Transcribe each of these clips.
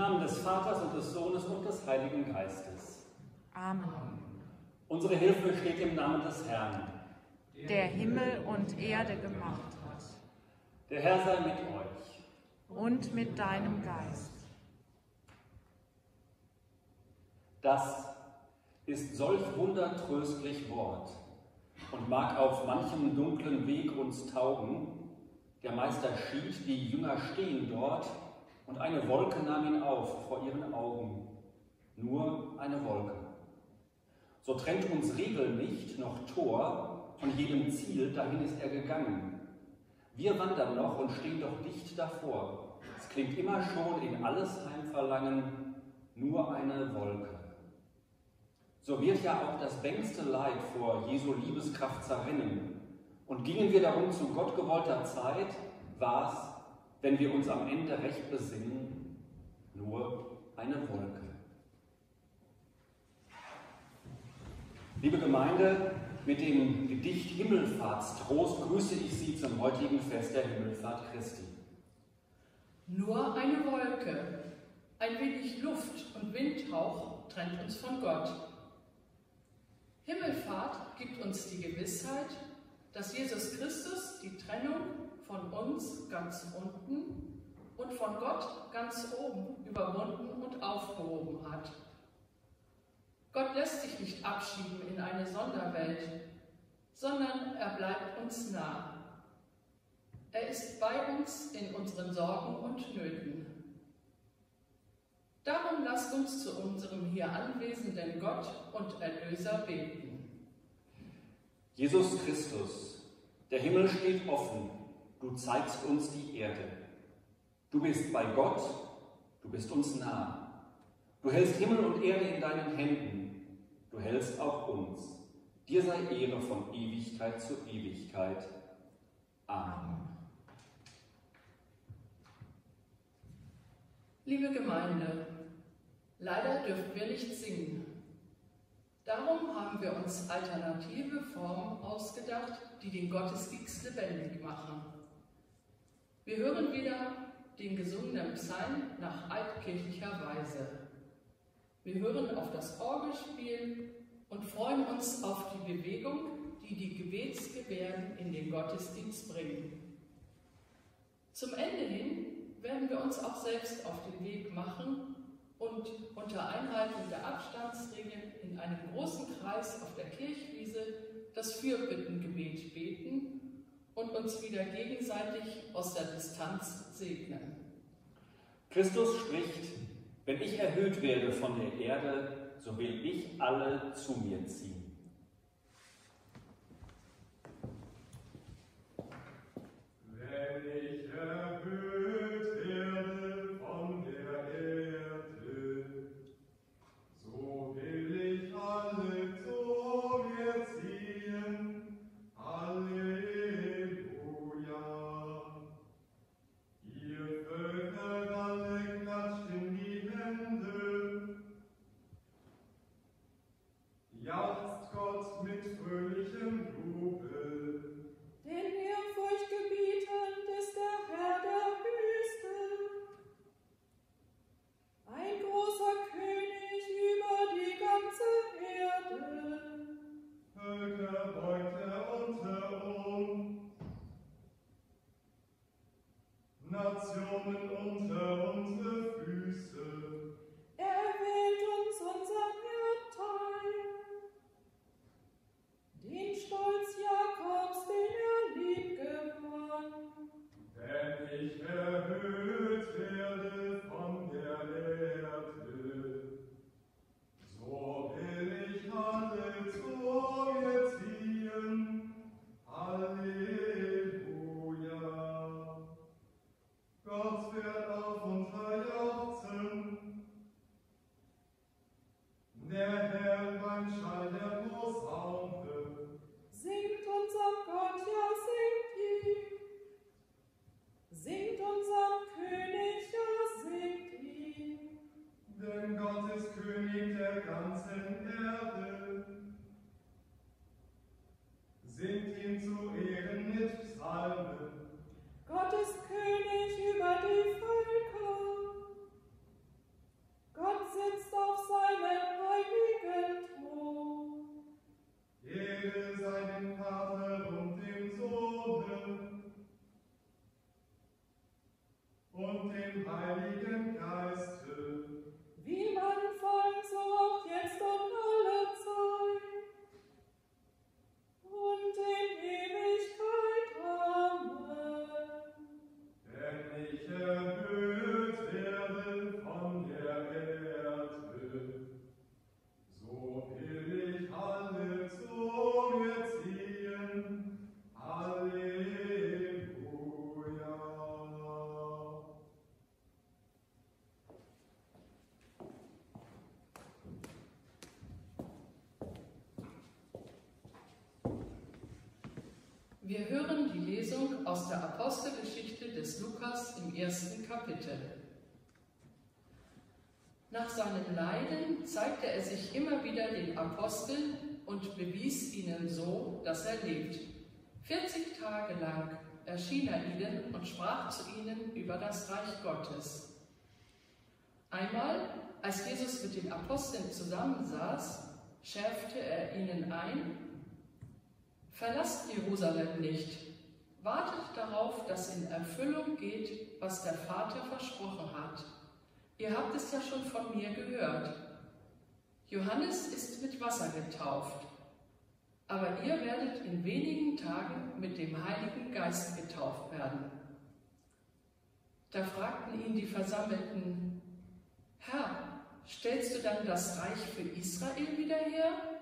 Namen des Vaters und des Sohnes und des Heiligen Geistes. Amen. Unsere Hilfe steht im Namen des Herrn. Der Himmel und Erde gemacht hat. Der Herr sei mit euch. Und mit deinem Geist. Das ist solch wundertröstlich Wort und mag auf manchem dunklen Weg uns taugen. Der Meister schied, die Jünger stehen dort, und eine Wolke nahm ihn auf vor ihren Augen. Nur eine Wolke. So trennt uns Riegel nicht, noch Tor, von jedem Ziel, dahin ist er gegangen. Wir wandern noch und stehen doch dicht davor. Es klingt immer schon in alles Heimverlangen, nur eine Wolke. So wird ja auch das bängste Leid vor Jesu Liebeskraft zerrinnen. Und gingen wir darum zu Gott gewollter Zeit, war's, wenn wir uns am Ende recht besinnen, nur eine Wolke. Liebe Gemeinde, mit dem Gedicht Himmelfahrtstrost grüße ich Sie zum heutigen Fest der Himmelfahrt Christi. Nur eine Wolke, ein wenig Luft und Windhauch trennt uns von Gott. Himmelfahrt gibt uns die Gewissheit, dass Jesus Christus die Trennung von uns ganz unten und von Gott ganz oben überwunden und aufgehoben hat. Gott lässt sich nicht abschieben in eine Sonderwelt, sondern er bleibt uns nah. Er ist bei uns in unseren Sorgen und Nöten. Darum lasst uns zu unserem hier anwesenden Gott und Erlöser beten. Jesus Christus, der Himmel steht offen, du zeigst uns die Erde. Du bist bei Gott, du bist uns nah. Du hältst Himmel und Erde in deinen Händen, du hältst auch uns. Dir sei Ehre von Ewigkeit zu Ewigkeit. Amen. Liebe Gemeinde, leider dürfen wir nicht singen. Darum haben wir uns alternative Formen ausgedacht, die den Gottesdienst lebendig machen. Wir hören wieder den gesungenen Psalm nach altkirchlicher Weise. Wir hören auf das Orgelspiel und freuen uns auf die Bewegung, die die Gebetsgebärden in den Gottesdienst bringen. Zum Ende hin werden wir uns auch selbst auf den Weg machen und unter Einhaltung der Abstandsregeln in einem großen Kreis auf der Kirchwiese das Fürbittengebet beten und uns wieder gegenseitig aus der Distanz segnen. Christus spricht, wenn ich erhöht werde von der Erde, so will ich alle zu mir ziehen. Wir hören die Lesung aus der Apostelgeschichte des Lukas im ersten Kapitel. Nach seinem Leiden zeigte er sich immer wieder den Aposteln und bewies ihnen so, dass er lebt. 40 Tage lang erschien er ihnen und sprach zu ihnen über das Reich Gottes. Einmal, als Jesus mit den Aposteln zusammensaß, schärfte er ihnen ein, Verlasst Jerusalem nicht. Wartet darauf, dass in Erfüllung geht, was der Vater versprochen hat. Ihr habt es ja schon von mir gehört. Johannes ist mit Wasser getauft, aber ihr werdet in wenigen Tagen mit dem Heiligen Geist getauft werden. Da fragten ihn die Versammelten, Herr, stellst du dann das Reich für Israel wieder her?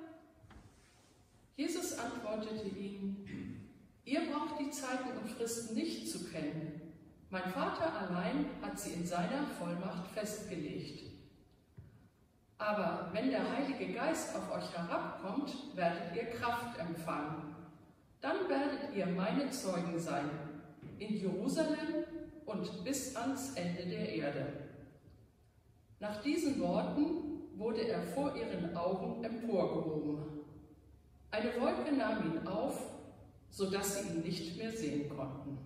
Jesus antwortete ihnen, ihr braucht die Zeiten und Fristen nicht zu kennen. Mein Vater allein hat sie in seiner Vollmacht festgelegt. Aber wenn der Heilige Geist auf euch herabkommt, werdet ihr Kraft empfangen. Dann werdet ihr meine Zeugen sein, in Jerusalem und bis ans Ende der Erde. Nach diesen Worten wurde er vor ihren Augen emporgehoben. Eine Wolke nahm ihn auf, sodass sie ihn nicht mehr sehen konnten.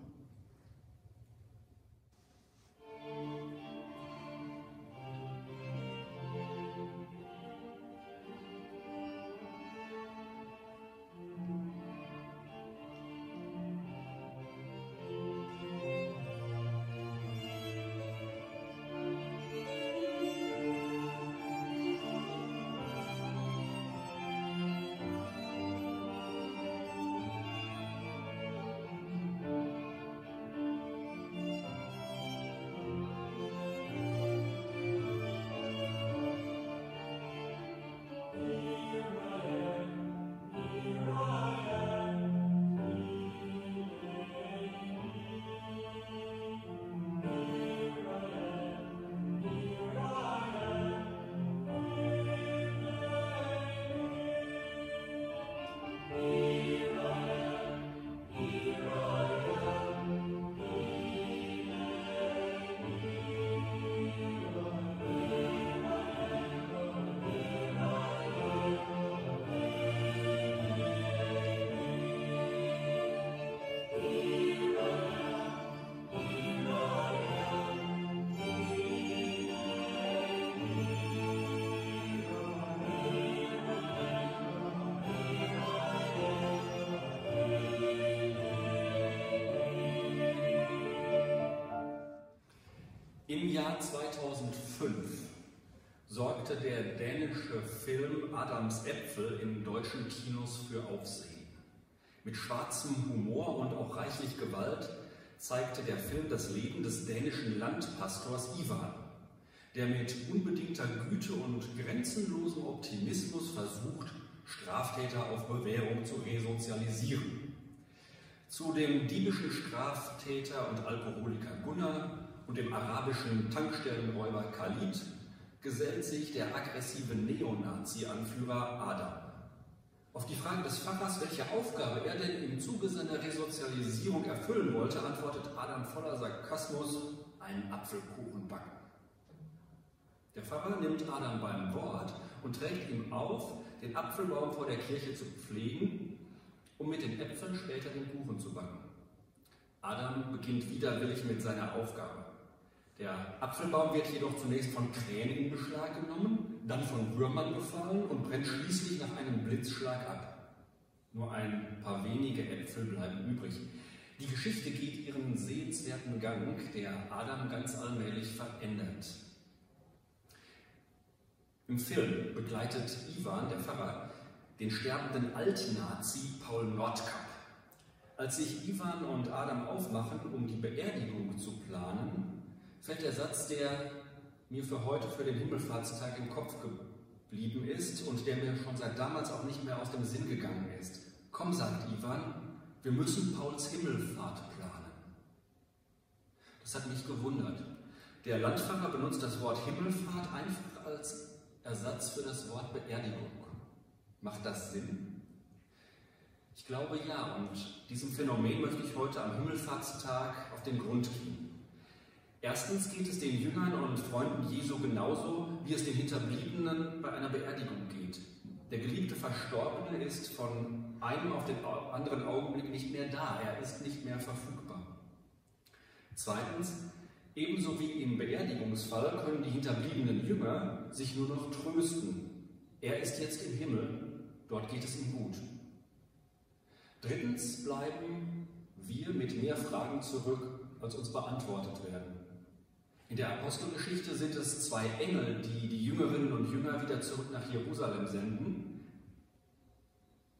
Jahr 2005 sorgte der dänische Film Adams Äpfel in deutschen Kinos für Aufsehen. Mit schwarzem Humor und auch reichlich Gewalt zeigte der Film das Leben des dänischen Landpastors Ivan, der mit unbedingter Güte und grenzenlosem Optimismus versucht, Straftäter auf Bewährung zu resozialisieren. Zu dem diebischen Straftäter und Alkoholiker Gunnar und dem arabischen Tankstellenräuber Khalid gesellt sich der aggressive Neonazi-Anführer Adam. Auf die Frage des Pfarrers, welche Aufgabe er denn im Zuge seiner Resozialisierung erfüllen wollte, antwortet Adam voller Sarkasmus, einen Apfelkuchen backen. Der Pfarrer nimmt Adam beim Wort und trägt ihm auf, den Apfelbaum vor der Kirche zu pflegen, um mit den Äpfeln später den Kuchen zu backen. Adam beginnt widerwillig mit seiner Aufgabe. Der Apfelbaum wird jedoch zunächst von Krähen in Beschlag genommen, dann von Würmern befallen und brennt schließlich nach einem Blitzschlag ab. Nur ein paar wenige Äpfel bleiben übrig. Die Geschichte geht ihren sehenswerten Gang, der Adam ganz allmählich verändert. Im Film begleitet Ivan, der Pfarrer, den sterbenden Altnazi Paul Nordkapp. Als sich Ivan und Adam aufmachen, um die Beerdigung zu planen, fällt der Satz, der mir für heute, für den Himmelfahrtstag im Kopf geblieben ist und der mir schon seit damals auch nicht mehr aus dem Sinn gegangen ist. Komm, sagt Ivan, wir müssen Pauls Himmelfahrt planen. Das hat mich gewundert. Der Landpfarrer benutzt das Wort Himmelfahrt einfach als Ersatz für das Wort Beerdigung. Macht das Sinn? Ich glaube ja, und diesem Phänomen möchte ich heute am Himmelfahrtstag auf den Grund gehen. Erstens geht es den Jüngern und Freunden Jesu genauso, wie es den Hinterbliebenen bei einer Beerdigung geht. Der geliebte Verstorbene ist von einem auf den anderen Augenblick nicht mehr da, er ist nicht mehr verfügbar. Zweitens, ebenso wie im Beerdigungsfall können die hinterbliebenen Jünger sich nur noch trösten. Er ist jetzt im Himmel, dort geht es ihm gut. Drittens bleiben wir mit mehr Fragen zurück, als uns beantwortet werden. In der Apostelgeschichte sind es zwei Engel, die die Jüngerinnen und Jünger wieder zurück nach Jerusalem senden,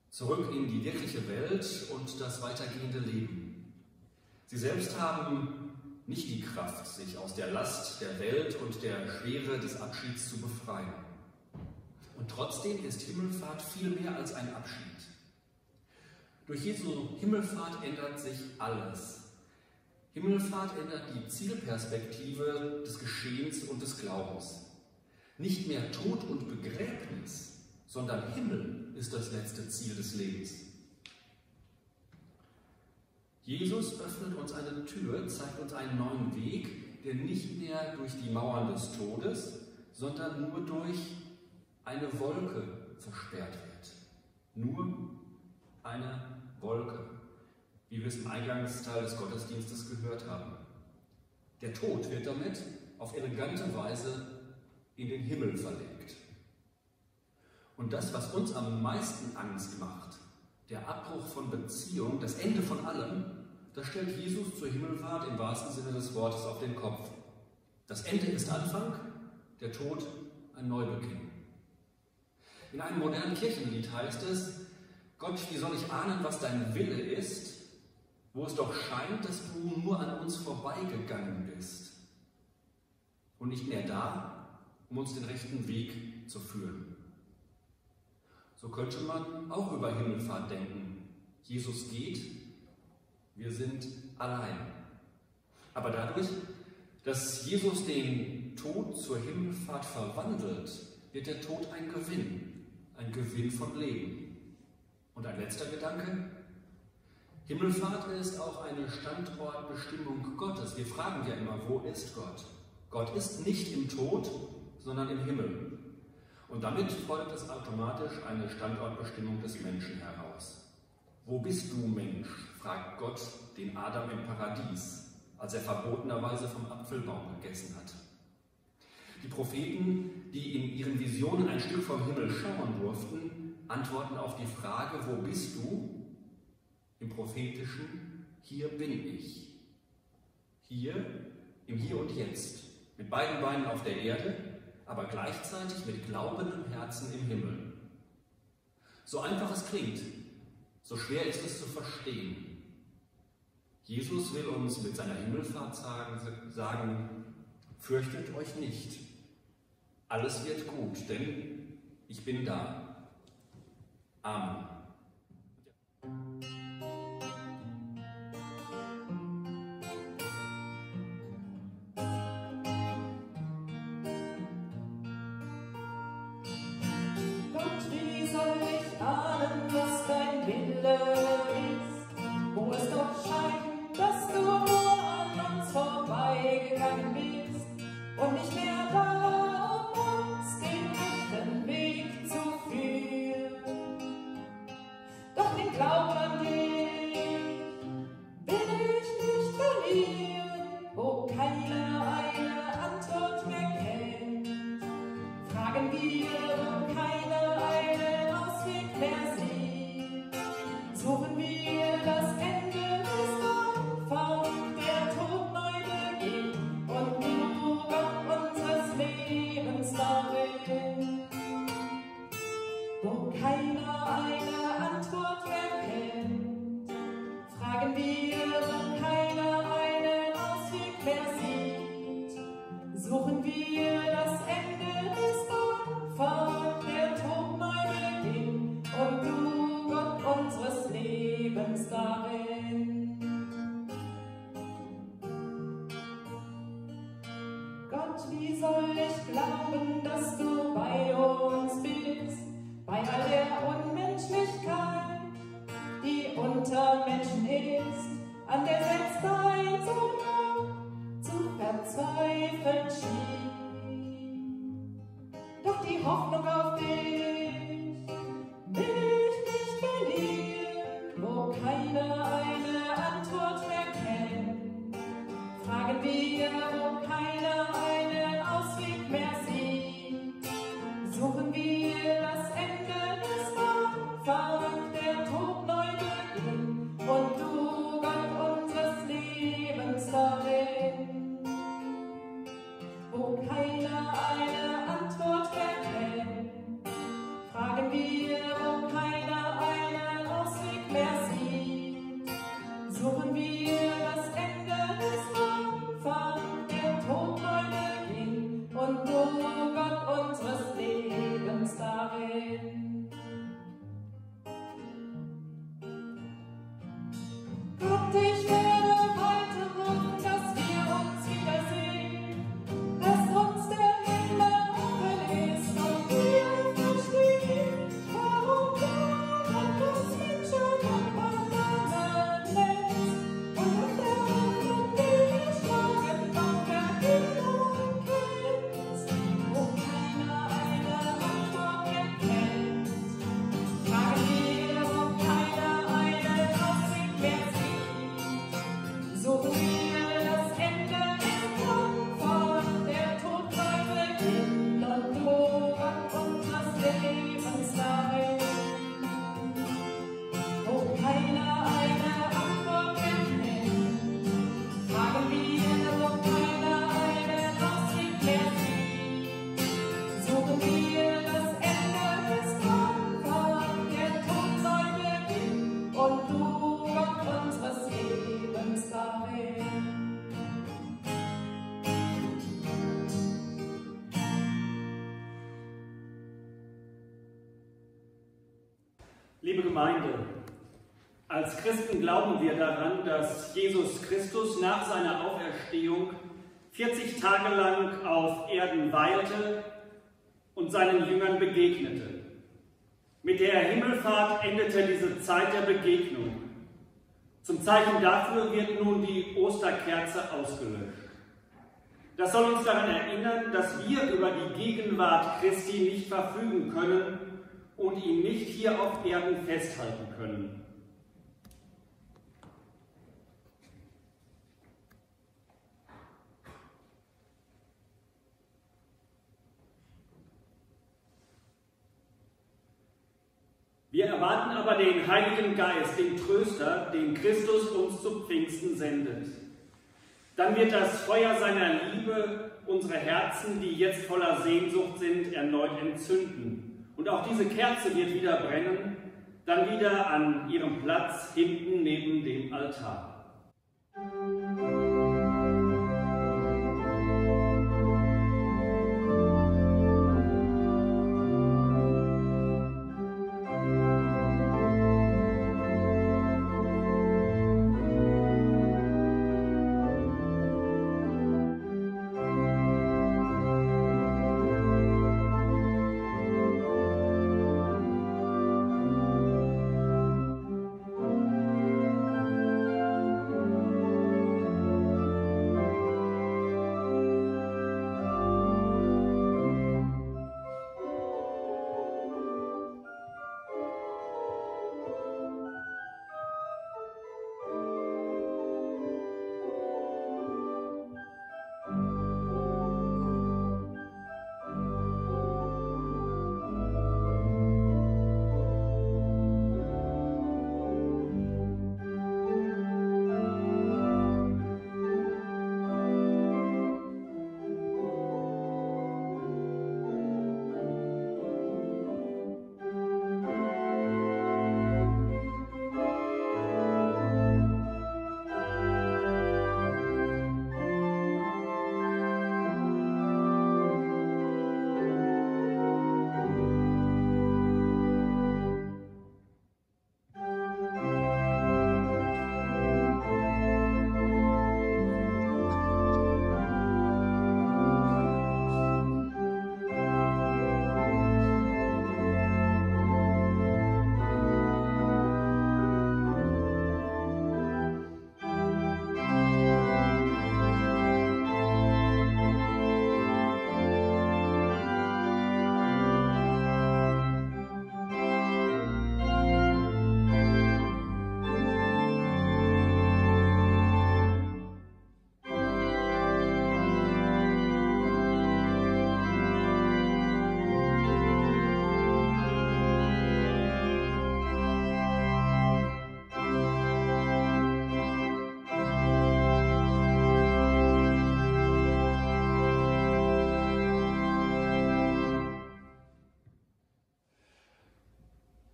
zurück in die wirkliche Welt und das weitergehende Leben. Sie selbst haben nicht die Kraft, sich aus der Last der Welt und der Schwere des Abschieds zu befreien. Und trotzdem ist Himmelfahrt viel mehr als ein Abschied. Durch Jesu Himmelfahrt ändert sich alles. Himmelfahrt ändert die Zielperspektive des Geschehens und des Glaubens. Nicht mehr Tod und Begräbnis, sondern Himmel ist das letzte Ziel des Lebens. Jesus öffnet uns eine Tür, zeigt uns einen neuen Weg, der nicht mehr durch die Mauern des Todes, sondern nur durch eine Wolke versperrt wird. Nur eine Wolke wie wir es im Eingangsteil des Gottesdienstes gehört haben. Der Tod wird damit auf elegante Weise in den Himmel verlegt. Und das, was uns am meisten Angst macht, der Abbruch von Beziehung, das Ende von allem, das stellt Jesus zur Himmelfahrt im wahrsten Sinne des Wortes auf den Kopf. Das Ende ist Anfang, der Tod ein Neubeginn. In einem modernen Kirchenlied heißt es, Gott, wie soll ich ahnen, was dein Wille ist, wo es doch scheint, dass du nur an uns vorbeigegangen bist und nicht mehr da, um uns den rechten Weg zu führen. So könnte man auch über Himmelfahrt denken. Jesus geht, wir sind allein. Aber dadurch, dass Jesus den Tod zur Himmelfahrt verwandelt, wird der Tod ein Gewinn, ein Gewinn von Leben. Und ein letzter Gedanke, Himmelfahrt ist auch eine Standortbestimmung Gottes. Wir fragen ja immer, wo ist Gott? Gott ist nicht im Tod, sondern im Himmel. Und damit folgt es automatisch eine Standortbestimmung des Menschen heraus. Wo bist du, Mensch? fragt Gott den Adam im Paradies, als er verbotenerweise vom Apfelbaum gegessen hat. Die Propheten, die in ihren Visionen ein Stück vom Himmel schauen durften, antworten auf die Frage, wo bist du? Im prophetischen Hier bin ich. Hier, im Hier und Jetzt, mit beiden Beinen auf der Erde, aber gleichzeitig mit glaubendem Herzen im Himmel. So einfach es klingt, so schwer ist es zu verstehen. Jesus will uns mit seiner Himmelfahrt sagen, fürchtet euch nicht. Alles wird gut, denn ich bin da. Amen. Als Christen glauben wir daran, dass Jesus Christus nach seiner Auferstehung 40 Tage lang auf Erden weilte und seinen Jüngern begegnete. Mit der Himmelfahrt endete diese Zeit der Begegnung. Zum Zeichen dafür wird nun die Osterkerze ausgelöscht. Das soll uns daran erinnern, dass wir über die Gegenwart Christi nicht verfügen können und ihn nicht hier auf Erden festhalten können. Wir erwarten aber den Heiligen Geist, den Tröster, den Christus uns zu Pfingsten sendet. Dann wird das Feuer seiner Liebe unsere Herzen, die jetzt voller Sehnsucht sind, erneut entzünden. Und auch diese Kerze wird wieder brennen, dann wieder an ihrem Platz hinten neben dem Altar.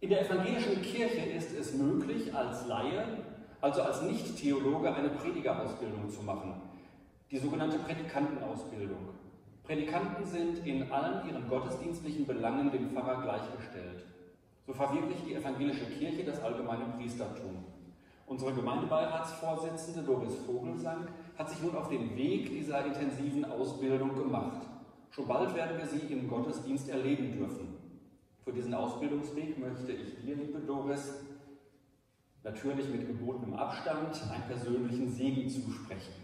In der evangelischen Kirche ist es möglich, als Laie, also als Nicht-Theologe, eine Predigerausbildung zu machen, die sogenannte Predikantenausbildung. Predikanten sind in allen ihren gottesdienstlichen Belangen dem Pfarrer gleichgestellt. So verwirklicht die evangelische Kirche das allgemeine Priestertum. Unsere Gemeindebeiratsvorsitzende Doris Vogelsang hat sich nun auf den Weg dieser intensiven Ausbildung gemacht. Schon bald werden wir sie im Gottesdienst erleben dürfen. Für diesen Ausbildungsweg möchte ich dir, liebe Doris, natürlich mit gebotenem Abstand einen persönlichen Segen zusprechen.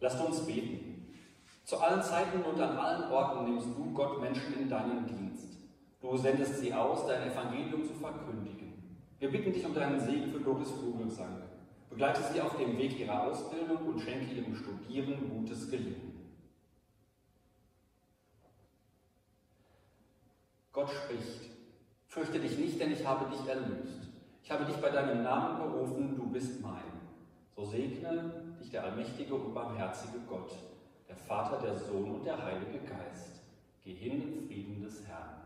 Lasst uns beten. Zu allen Zeiten und an allen Orten nimmst du Gott Menschen in deinen Dienst. Du sendest sie aus, dein Evangelium zu verkündigen. Wir bitten dich um deinen Segen für Doris Vogelsang. Begleite sie auf dem Weg ihrer Ausbildung und schenke ihrem Studieren gutes Gelingen. Gott spricht, fürchte dich nicht, denn ich habe dich erlöst. Ich habe dich bei deinem Namen berufen, du bist mein. So segne dich der allmächtige und barmherzige Gott, der Vater, der Sohn und der Heilige Geist. Geh hin im Frieden des Herrn.